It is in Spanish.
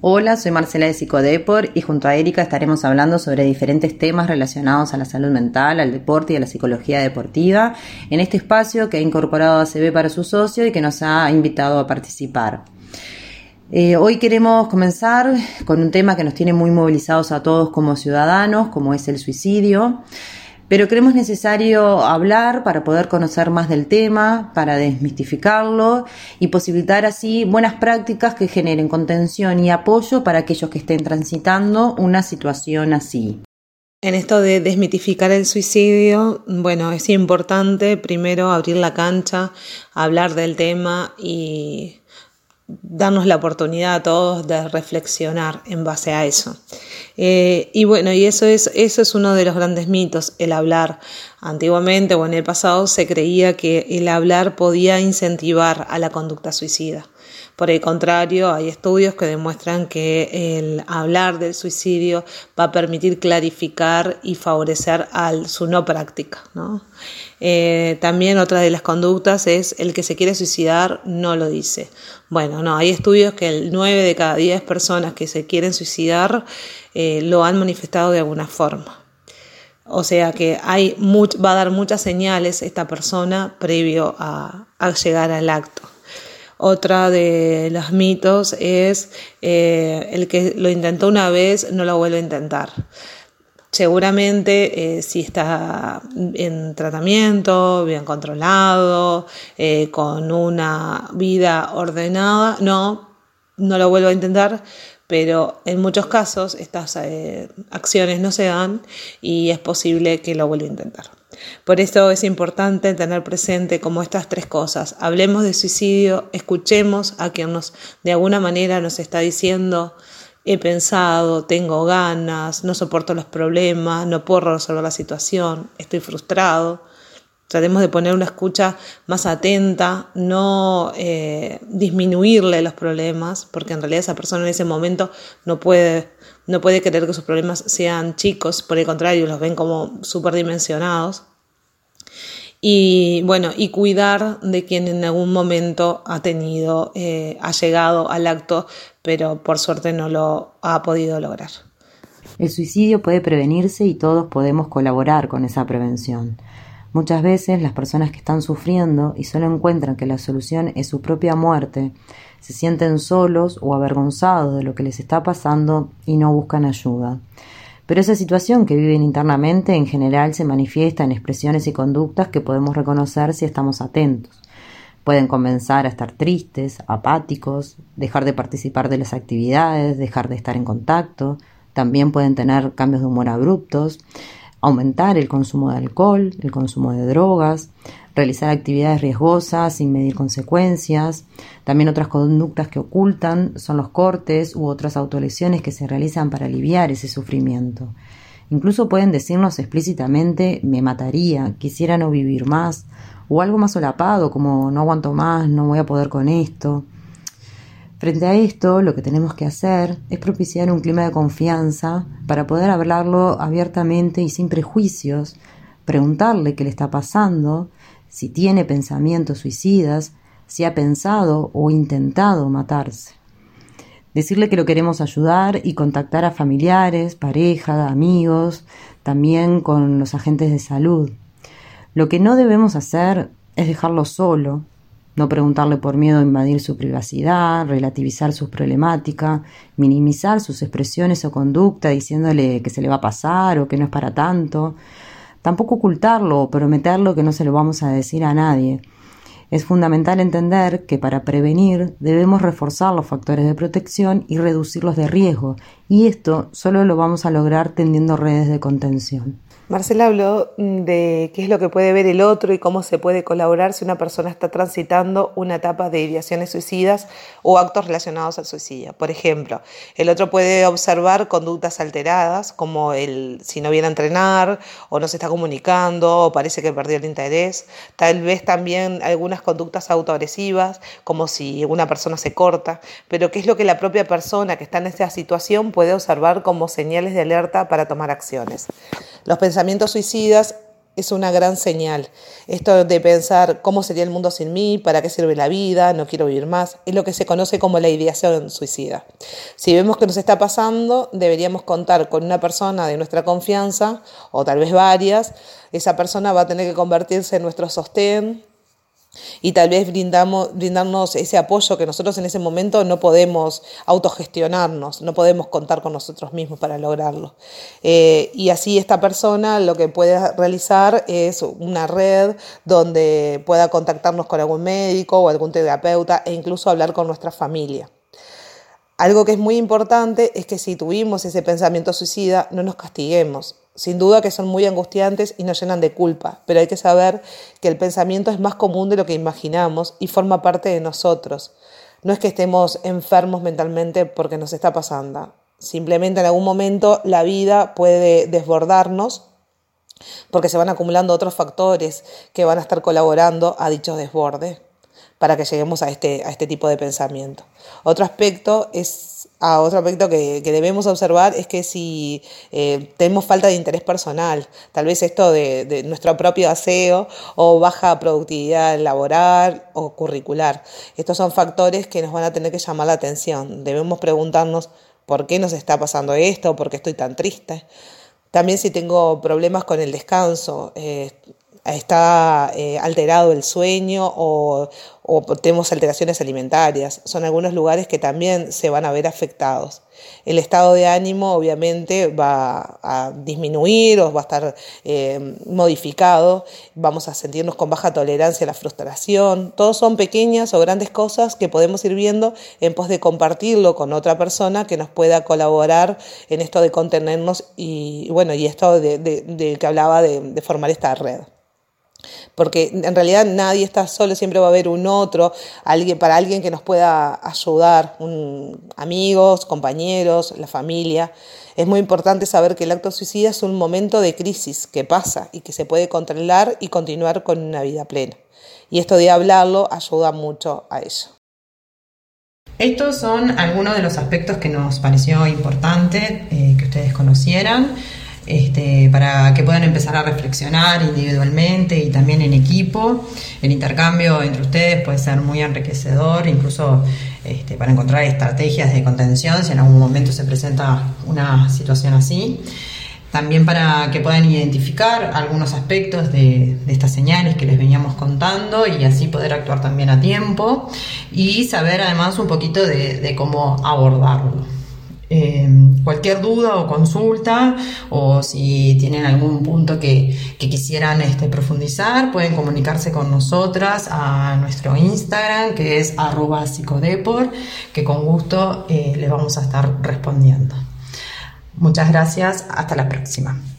Hola, soy Marcela de Psicodepor y junto a Erika estaremos hablando sobre diferentes temas relacionados a la salud mental, al deporte y a la psicología deportiva en este espacio que ha incorporado ACB para su socio y que nos ha invitado a participar. Eh, hoy queremos comenzar con un tema que nos tiene muy movilizados a todos como ciudadanos, como es el suicidio pero creemos necesario hablar para poder conocer más del tema, para desmistificarlo y posibilitar así buenas prácticas que generen contención y apoyo para aquellos que estén transitando una situación así. En esto de desmitificar el suicidio, bueno, es importante primero abrir la cancha, hablar del tema y darnos la oportunidad a todos de reflexionar en base a eso. Eh, y bueno, y eso es, eso es uno de los grandes mitos, el hablar. Antiguamente o en el pasado se creía que el hablar podía incentivar a la conducta suicida. Por el contrario, hay estudios que demuestran que el hablar del suicidio va a permitir clarificar y favorecer al, su no práctica. Eh, también otra de las conductas es el que se quiere suicidar no lo dice. Bueno, no, hay estudios que el 9 de cada 10 personas que se quieren suicidar eh, lo han manifestado de alguna forma. O sea que hay va a dar muchas señales esta persona previo a llegar al acto. Otra de los mitos es eh, el que lo intentó una vez no lo vuelve a intentar. Seguramente eh, si está en tratamiento, bien controlado, eh, con una vida ordenada, no, no lo vuelvo a intentar, pero en muchos casos estas acciones no se dan y es posible que lo vuelva a intentar. Por eso es importante tener presente como estas tres cosas. Hablemos de suicidio, escuchemos a quien nos de alguna manera nos está diciendo he pensado, tengo ganas, no soporto los problemas, no puedo resolver la situación, estoy frustrado. Tratemos de poner una escucha más atenta, no eh, disminuirle los problemas, porque en realidad esa persona en ese momento no puede, no puede que sus problemas sean chicos, por el contrario, los ven como superdimensionados y bueno, y cuidar de quien en algún momento ha tenido, eh, ha llegado al acto, pero por suerte no lo ha podido lograr. El suicidio puede prevenirse y todos podemos colaborar con esa prevención. Muchas veces las personas que están sufriendo y solo encuentran que la solución es su propia muerte, se sienten solos o avergonzados de lo que les está pasando y no buscan ayuda. Pero esa situación que viven internamente en general se manifiesta en expresiones y conductas que podemos reconocer si estamos atentos. Pueden comenzar a estar tristes, apáticos, dejar de participar de las actividades, dejar de estar en contacto. También pueden tener cambios de humor abruptos, aumentar el consumo de alcohol, el consumo de drogas, realizar actividades riesgosas sin medir consecuencias. También otras conductas que ocultan son los cortes u otras autolesiones que se realizan para aliviar ese sufrimiento. Incluso pueden decirnos explícitamente me mataría, quisiera no vivir más, o algo más solapado como no aguanto más, no voy a poder con esto. Frente a esto, lo que tenemos que hacer es propiciar un clima de confianza para poder hablarlo abiertamente y sin prejuicios, preguntarle qué le está pasando si tiene pensamientos suicidas, si ha pensado o intentado matarse. Decirle que lo queremos ayudar y contactar a familiares, pareja, amigos, también con los agentes de salud. Lo que no debemos hacer es dejarlo solo, no preguntarle por miedo a invadir su privacidad, relativizar sus problemáticas, minimizar sus expresiones o conducta diciéndole que se le va a pasar o que no es para tanto, Tampoco ocultarlo o prometerlo que no se lo vamos a decir a nadie. Es fundamental entender que para prevenir debemos reforzar los factores de protección y reducir los de riesgo, y esto solo lo vamos a lograr tendiendo redes de contención. Marcela habló mm, de qué es lo que puede ver el otro y cómo se puede colaborar si una persona está transitando una etapa de ideaciones suicidas o actos relacionados al suicidio. Por ejemplo, el otro puede observar conductas alteradas, como el si no viene a entrenar o no se está comunicando o parece que perdió el interés. Tal vez también algunas conductas autoagresivas, como si una persona se corta. Pero qué es lo que la propia persona que está en esta situación puede observar como señales de alerta para tomar acciones. Los pensamientos suicidas es una gran señal. Esto de pensar cómo sería el mundo sin mí, para qué sirve la vida, no quiero vivir más, es lo que se conoce como la ideación suicida. Si vemos que nos está pasando, deberíamos contar con una persona de nuestra confianza, o tal vez varias. Esa persona va a tener que convertirse en nuestro sostén, y tal vez brindamos, brindarnos ese apoyo que nosotros en ese momento no podemos autogestionarnos, no podemos contar con nosotros mismos para lograrlo. Eh, y así esta persona lo que puede realizar es una red donde pueda contactarnos con algún médico o algún terapeuta e incluso hablar con nuestra familia. Algo que es muy importante es que si tuvimos ese pensamiento suicida, no nos castiguemos. Sin duda que son muy angustiantes y nos llenan de culpa, pero hay que saber que el pensamiento es más común de lo que imaginamos y forma parte de nosotros. No es que estemos enfermos mentalmente porque nos está pasando. Simplemente en algún momento la vida puede desbordarnos porque se van acumulando otros factores que van a estar colaborando a dicho desborde para que lleguemos a este, a este tipo de pensamiento. Otro aspecto es a otro aspecto que, debemos observar es que si eh, tenemos falta de interés personal, tal vez esto de, de, nuestro propio aseo o baja productividad laboral o curricular, estos son factores que nos van a tener que llamar la atención. Debemos preguntarnos por qué nos está pasando esto, por qué estoy tan triste. También si tengo problemas con el descanso, eh, está eh, alterado el sueño o, tenemos alteraciones alimentarias. Son algunos lugares que también se van a ver afectados. El estado de ánimo obviamente va a disminuir o va a estar eh, modificado. Vamos a sentirnos con baja tolerancia a la frustración. Todos son pequeñas o grandes cosas que podemos ir viendo en pos de compartirlo con otra persona que nos pueda colaborar en esto de contenernos y bueno, y esto de, que hablaba de formar esta red porque en realidad nadie está solo, siempre va a haber un otro, alguien para alguien que nos pueda ayudar, amigos, compañeros, la familia. Es muy importante saber que el acto suicida es un momento de crisis que pasa y que se puede controlar y continuar con una vida plena. Y esto de hablarlo ayuda mucho a eso. Estos son algunos de los aspectos que nos pareció importante eh, que ustedes conocieran. Este, para que puedan empezar a reflexionar individualmente y también en equipo. El intercambio entre ustedes puede ser muy enriquecedor, incluso este, para encontrar estrategias de contención si en algún momento se presenta una situación así. También para que puedan identificar algunos aspectos de, estas señales que les veníamos contando y así poder actuar también a tiempo y saber además un poquito de cómo abordarlo. Em, cualquier duda o consulta o si tienen algún punto que, quisieran este, profundizar, pueden comunicarse con nosotras a nuestro Instagram que es arroba psicodepor, que con gusto eh, les vamos a estar respondiendo. Muchas gracias, hasta la próxima.